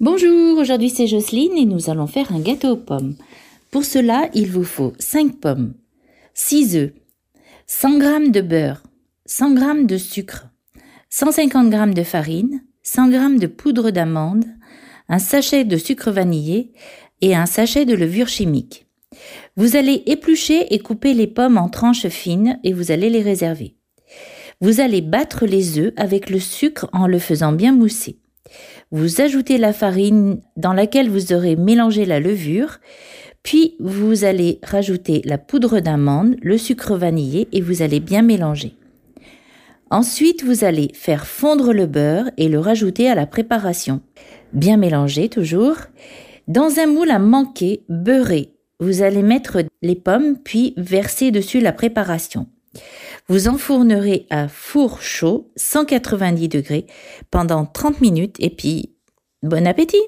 Bonjour, aujourd'hui c'est Jocelyne et nous allons faire un gâteau aux pommes. Pour cela, il vous faut 5 pommes, 6 œufs, 100 g de beurre, 100 g de sucre, 150 g de farine, 100 g de poudre d'amande, un sachet de sucre vanillé et un sachet de levure chimique. Vous allez éplucher et couper les pommes en tranches fines et vous allez les réserver. Vous allez battre les œufs avec le sucre en le faisant bien mousser. Vous ajoutez la farine dans laquelle vous aurez mélangé la levure, puis vous allez rajouter la poudre d'amande, le sucre vanillé et vous allez bien mélanger. Ensuite, vous allez faire fondre le beurre et le rajouter à la préparation. Bien mélanger toujours. Dans un moule à manquer, beurré, vous allez mettre les pommes puis verser dessus la préparation. Vous enfournerez à four chaud 190 degrés pendant 30 minutes et puis bon appétit